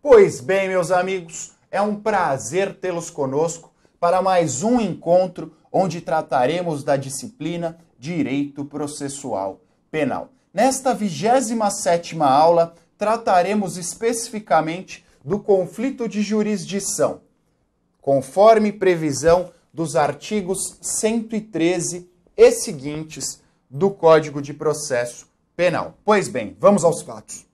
Pois bem, meus amigos, é um prazer tê-los conosco para mais um encontro onde trataremos da disciplina Direito Processual Penal. Nesta 27ª aula, trataremos especificamente do conflito de jurisdição, conforme previsão dos artigos 113 e seguintes do Código de Processo Penal. Pois bem, vamos aos fatos.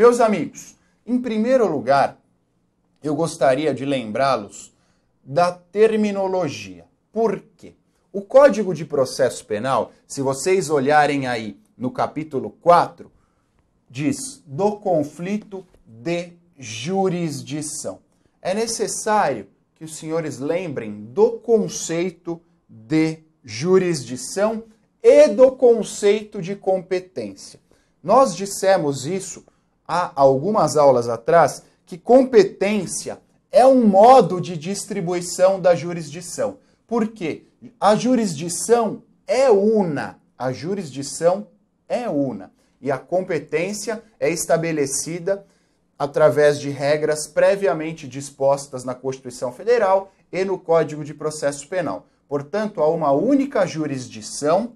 Meus amigos, em primeiro lugar, eu gostaria de lembrá-los da terminologia. Por quê? O Código de Processo Penal, se vocês olharem aí no capítulo 4, diz do conflito de jurisdição. É necessário que os senhores lembrem do conceito de jurisdição e do conceito de competência. Nós dissemos isso há algumas aulas atrás que competência é um modo de distribuição da jurisdição. Por quê? A jurisdição é una. A jurisdição é una. E a competência é estabelecida através de regras previamente dispostas na Constituição Federal e no Código de Processo Penal. Portanto, há uma única jurisdição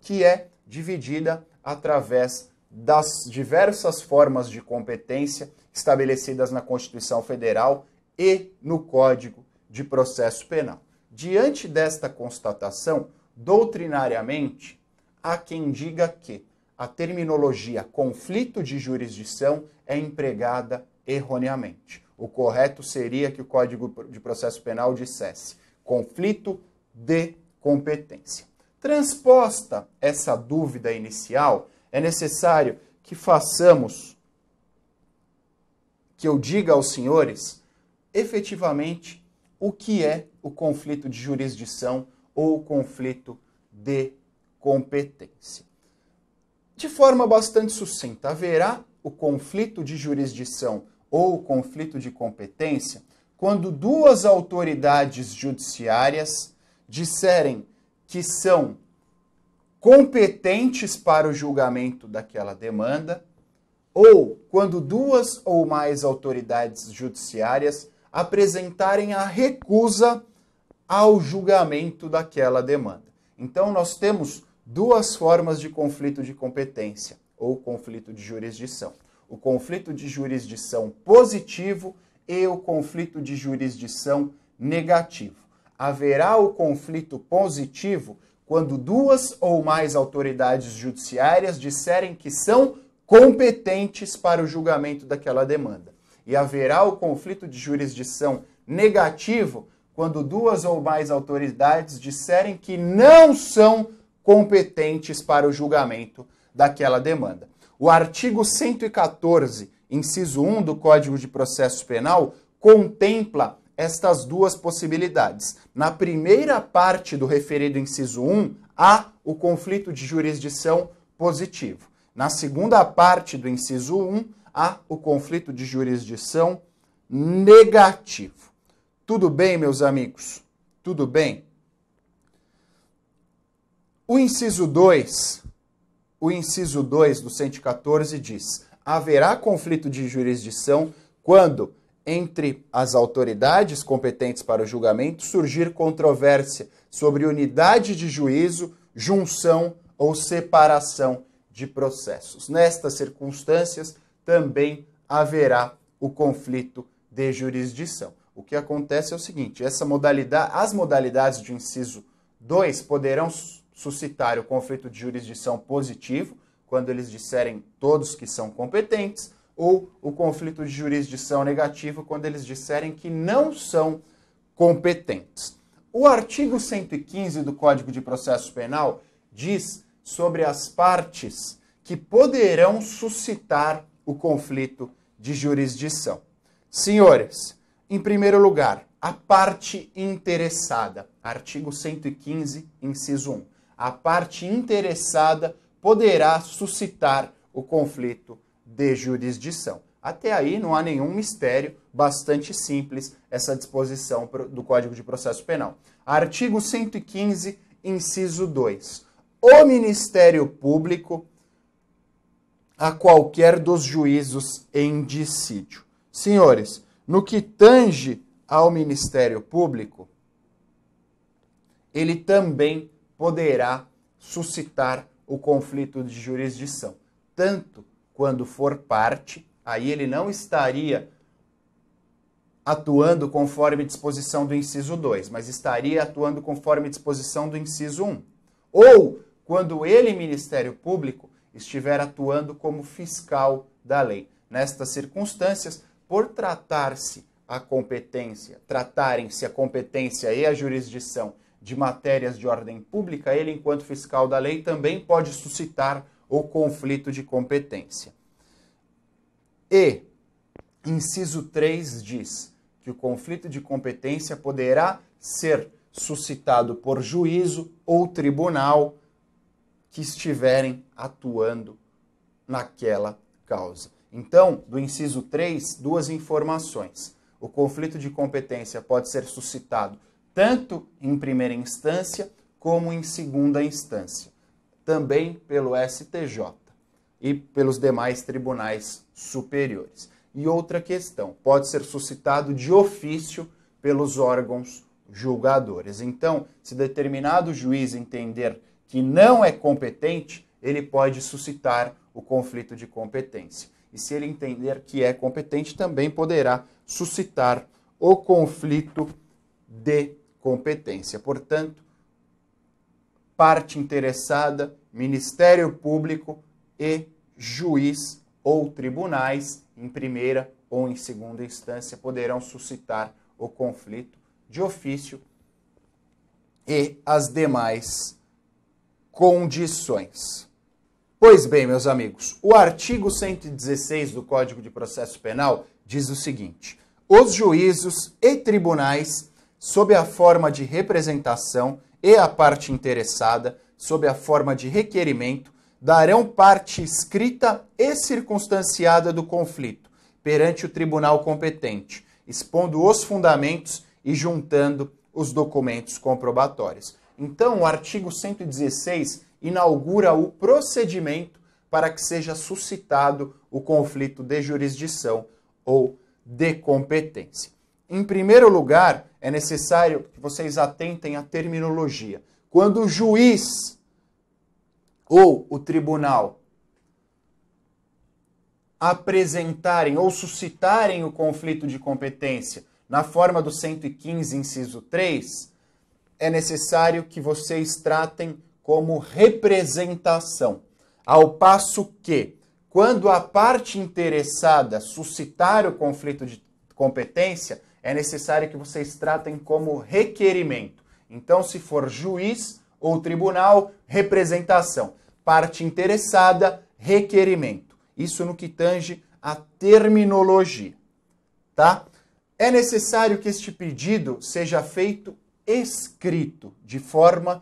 que é dividida através das diversas formas de competência estabelecidas na Constituição Federal e no Código de Processo Penal. Diante desta constatação, doutrinariamente, há quem diga que a terminologia conflito de jurisdição é empregada erroneamente. O correto seria que o Código de Processo Penal dissesse conflito de competência. Transposta essa dúvida inicial, é necessário que façamos, que eu diga aos senhores, efetivamente, o que é o conflito de jurisdição ou o conflito de competência. De forma bastante sucinta, haverá o conflito de jurisdição ou o conflito de competência quando duas autoridades judiciárias disserem que são competentes para o julgamento daquela demanda, ou quando duas ou mais autoridades judiciárias apresentarem a recusa ao julgamento daquela demanda. Então, nós temos duas formas de conflito de competência ou conflito de jurisdição: o conflito de jurisdição positivo e o conflito de jurisdição negativo. Haverá o conflito positivo quando duas ou mais autoridades judiciárias disserem que são competentes para o julgamento daquela demanda. E haverá o conflito de jurisdição negativo quando duas ou mais autoridades disserem que não são competentes para o julgamento daquela demanda. O artigo 114, inciso 1 do Código de Processo Penal, contempla estas duas possibilidades. Na primeira parte do referido inciso 1, há o conflito de jurisdição positivo. Na segunda parte do inciso 1, há o conflito de jurisdição negativo. Tudo bem, meus amigos? Tudo bem? O inciso 2, o inciso 2 do 114 diz: haverá conflito de jurisdição quando entre as autoridades competentes para o julgamento surgir controvérsia sobre unidade de juízo, junção ou separação de processos. Nestas circunstâncias, também haverá o conflito de jurisdição. O que acontece é o seguinte: essa modalidade, as modalidades de inciso 2 poderão suscitar o conflito de jurisdição positivo, quando eles disserem todos que são competentes, ou o conflito de jurisdição negativo quando eles disserem que não são competentes. O artigo 115 do Código de Processo Penal diz sobre as partes que poderão suscitar o conflito de jurisdição. Senhores, em primeiro lugar, a parte interessada, artigo 115, inciso 1. A parte interessada poderá suscitar o conflito de jurisdição. Até aí não há nenhum mistério, bastante simples essa disposição do Código de Processo Penal. Artigo 115, inciso 2. O Ministério Público a qualquer dos juízos em dissídio. Senhores, no que tange ao Ministério Público, ele também poderá suscitar o conflito de jurisdição, tanto quando for parte, aí ele não estaria atuando conforme disposição do inciso 2, mas estaria atuando conforme disposição do inciso 1. Ou quando ele, Ministério Público, estiver atuando como fiscal da lei. Nestas circunstâncias, por tratar-se a competência, tratarem-se a competência e a jurisdição de matérias de ordem pública, ele, enquanto fiscal da lei, também pode suscitar o conflito de competência. E, inciso 3 diz que o conflito de competência poderá ser suscitado por juízo ou tribunal que estiverem atuando naquela causa. Então, do inciso 3, duas informações. O conflito de competência pode ser suscitado tanto em primeira instância como em segunda instância, também pelo STJ e pelos demais tribunais superiores. E outra questão, pode ser suscitado de ofício pelos órgãos julgadores. Então, se determinado juiz entender que não é competente, ele pode suscitar o conflito de competência. E se ele entender que é competente, também poderá suscitar o conflito de competência. Portanto, parte interessada, Ministério Público e juiz ou tribunais, em primeira ou em segunda instância, poderão suscitar o conflito de ofício e as demais condições. Pois bem, meus amigos, o artigo 116 do Código de Processo Penal diz o seguinte: os juízos e tribunais, sob a forma de representação e a parte interessada, sob a forma de requerimento, darão parte escrita e circunstanciada do conflito perante o tribunal competente, expondo os fundamentos e juntando os documentos comprobatórios. Então, o artigo 116 inaugura o procedimento para que seja suscitado o conflito de jurisdição ou de competência. Em primeiro lugar, é necessário que vocês atentem à terminologia. Quando o juiz ou o tribunal apresentarem ou suscitarem o conflito de competência na forma do 115, inciso 3, é necessário que vocês tratem como representação. Ao passo que, quando a parte interessada suscitar o conflito de competência, é necessário que vocês tratem como requerimento. Então, se for juiz ou tribunal, representação. Parte interessada, requerimento. Isso no que tange a terminologia, tá? É necessário que este pedido seja feito escrito, de forma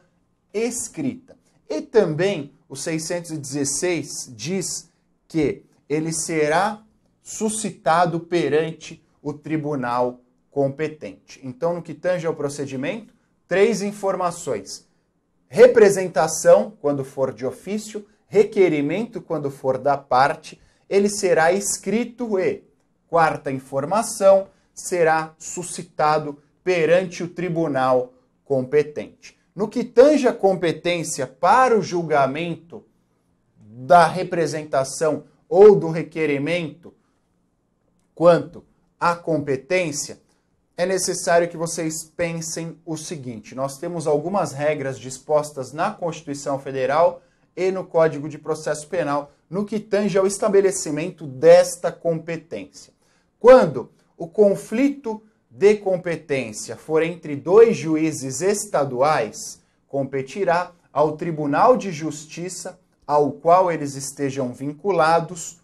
escrita. E também o 616 diz que ele será suscitado perante o tribunal competente. Então, no que tange ao procedimento, três informações: representação, quando for de ofício, requerimento, quando for da parte, ele será escrito e, quarta informação, será suscitado perante o tribunal competente. No que tange a competência para o julgamento da representação ou do requerimento, quanto à competência, é necessário que vocês pensem o seguinte: nós temos algumas regras dispostas na Constituição Federal e no Código de Processo Penal no que tange ao estabelecimento desta competência. Quando o conflito de competência for entre dois juízes estaduais, competirá ao Tribunal de Justiça ao qual eles estejam vinculados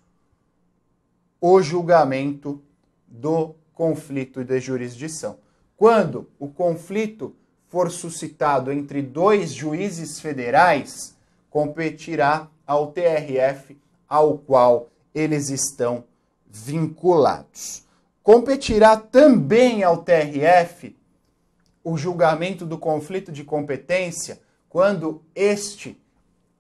o julgamento do conflito de jurisdição. Quando o conflito for suscitado entre dois juízes federais, competirá ao TRF ao qual eles estão vinculados. Competirá também ao TRF o julgamento do conflito de competência quando este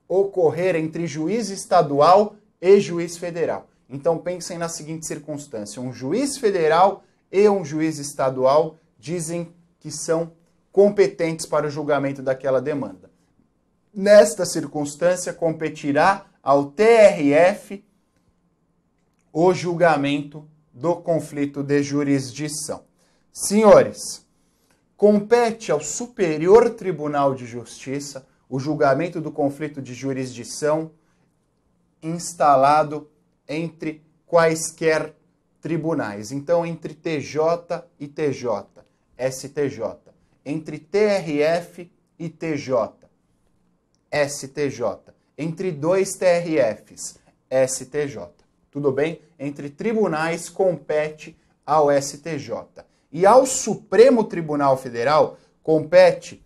ocorrer entre juiz estadual e juiz federal. Então pensem na seguinte circunstância: um juiz federal e um juiz estadual dizem que são competentes para o julgamento daquela demanda. Nesta circunstância, competirá ao TRF o julgamento do conflito de jurisdição. Senhores, compete ao Superior Tribunal de Justiça o julgamento do conflito de jurisdição instalado entre quaisquer tribunais. Então, entre TJ e TJ, STJ. Entre TRF e TJ, STJ. Entre dois TRFs, STJ. Tudo bem? Entre tribunais compete ao STJ. E ao Supremo Tribunal Federal compete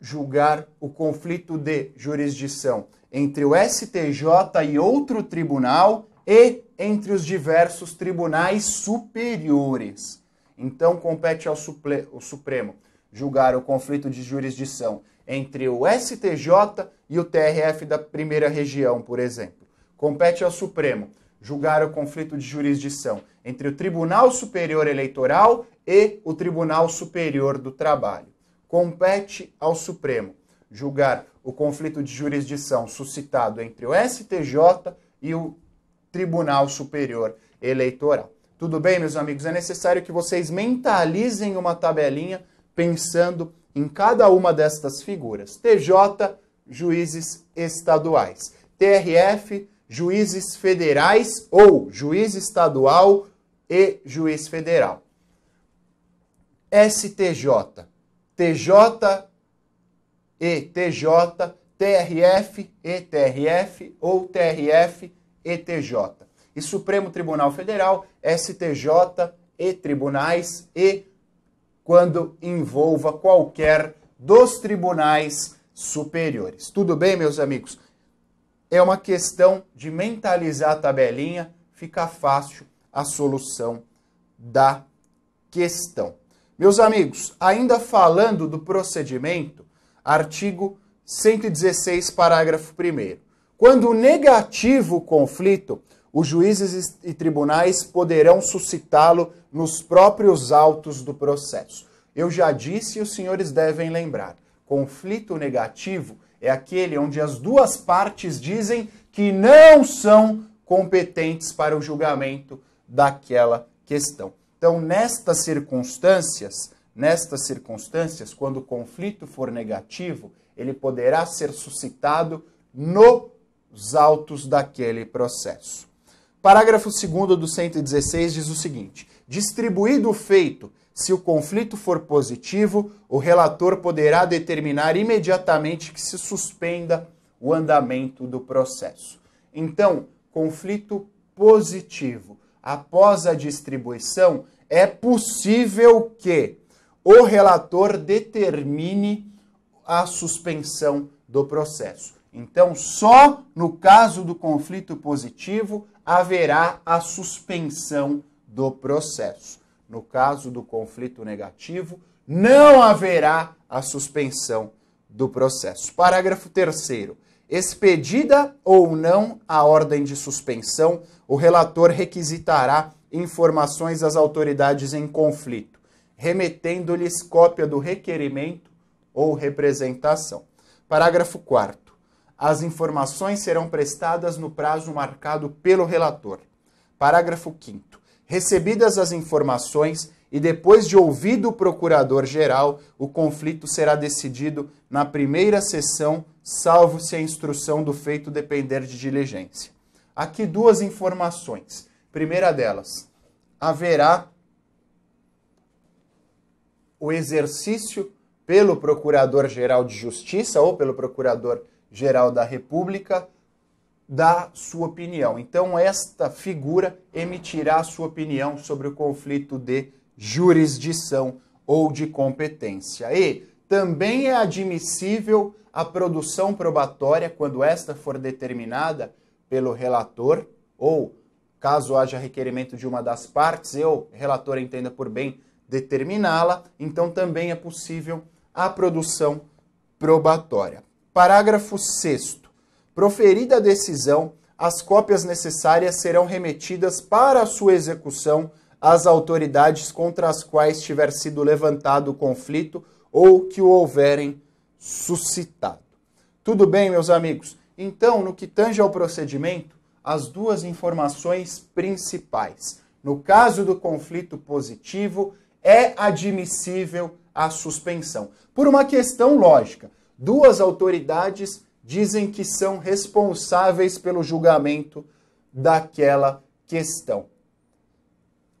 julgar o conflito de jurisdição entre o STJ e outro tribunal e entre os diversos tribunais superiores. Então, compete ao Supremo julgar o conflito de jurisdição entre o STJ e o TRF da primeira região, por exemplo. Compete ao Supremo julgar o conflito de jurisdição entre o Tribunal Superior Eleitoral e o Tribunal Superior do Trabalho. Compete ao Supremo julgar o conflito de jurisdição suscitado entre o STJ e o Tribunal Superior Eleitoral. Tudo bem, meus amigos? É necessário que vocês mentalizem uma tabelinha pensando em cada uma destas figuras. TJ, juízes estaduais. TRF, juízes federais ou juiz estadual e juiz federal. STJ, TJ e TJ, TRF e TRF ou TRF e TJ. E Supremo Tribunal Federal, STJ e tribunais e quando envolva qualquer dos tribunais superiores. Tudo bem, meus amigos? É uma questão de mentalizar a tabelinha, fica fácil a solução da questão. Meus amigos, ainda falando do procedimento, artigo 116, parágrafo 1. Quando negativo o conflito, os juízes e tribunais poderão suscitá-lo nos próprios autos do processo. Eu já disse e os senhores devem lembrar: conflito negativo é aquele onde as duas partes dizem que não são competentes para o julgamento daquela questão. Então, nestas circunstâncias, nestas circunstâncias, quando o conflito for negativo, ele poderá ser suscitado nos autos daquele processo. Parágrafo 2 do 116 diz o seguinte: distribuído o feito, se o conflito for positivo, o relator poderá determinar imediatamente que se suspenda o andamento do processo. Então, conflito positivo. Após a distribuição, é possível que o relator determine a suspensão do processo. Então, só no caso do conflito positivo haverá a suspensão do processo. No caso do conflito negativo, não haverá a suspensão do processo. Parágrafo 3. Expedida ou não a ordem de suspensão, o relator requisitará informações às autoridades em conflito, remetendo-lhes cópia do requerimento ou representação. Parágrafo 4 as informações serão prestadas no prazo marcado pelo relator. Parágrafo 5. Recebidas as informações e depois de ouvido o procurador-geral, o conflito será decidido na primeira sessão, salvo se a instrução do feito depender de diligência. Aqui duas informações. Primeira delas, haverá o exercício pelo Procurador-Geral de Justiça ou pelo Procurador geral da República dá sua opinião. Então, esta figura emitirá sua opinião sobre o conflito de jurisdição ou de competência. E também é admissível a produção probatória quando esta for determinada pelo relator ou caso haja requerimento de uma das partes, eu, relator, entenda por bem determiná-la, então também é possível a produção probatória. Parágrafo 6. Proferida a decisão, as cópias necessárias serão remetidas para a sua execução às autoridades contra as quais tiver sido levantado o conflito ou que o houverem suscitado. Tudo bem, meus amigos? Então, no que tange ao procedimento, as duas informações principais. No caso do conflito positivo, é admissível a suspensão. Por uma questão lógica, duas autoridades dizem que são responsáveis pelo julgamento daquela questão.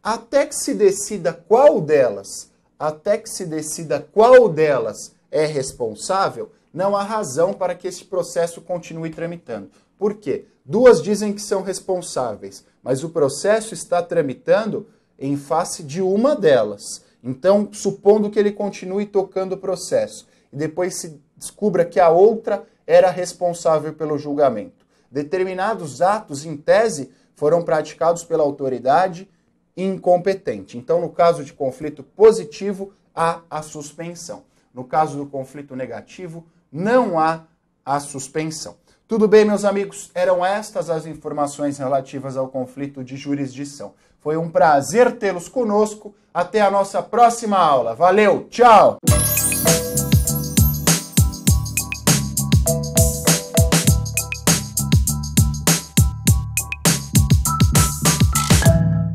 Até que se decida qual delas, até que se decida qual delas é responsável, não há razão para que esse processo continue tramitando. Por quê? Duas dizem que são responsáveis, mas o processo está tramitando em face de uma delas. Então, supondo que ele continue tocando o processo e depois se descubra que a outra era responsável pelo julgamento. Determinados atos, em tese, foram praticados pela autoridade incompetente. Então, no caso de conflito positivo, há a suspensão. No caso do conflito negativo, não há a suspensão. Tudo bem, meus amigos? Eram estas as informações relativas ao conflito de jurisdição. Foi um prazer tê-los conosco. Até a nossa próxima aula. Valeu, tchau!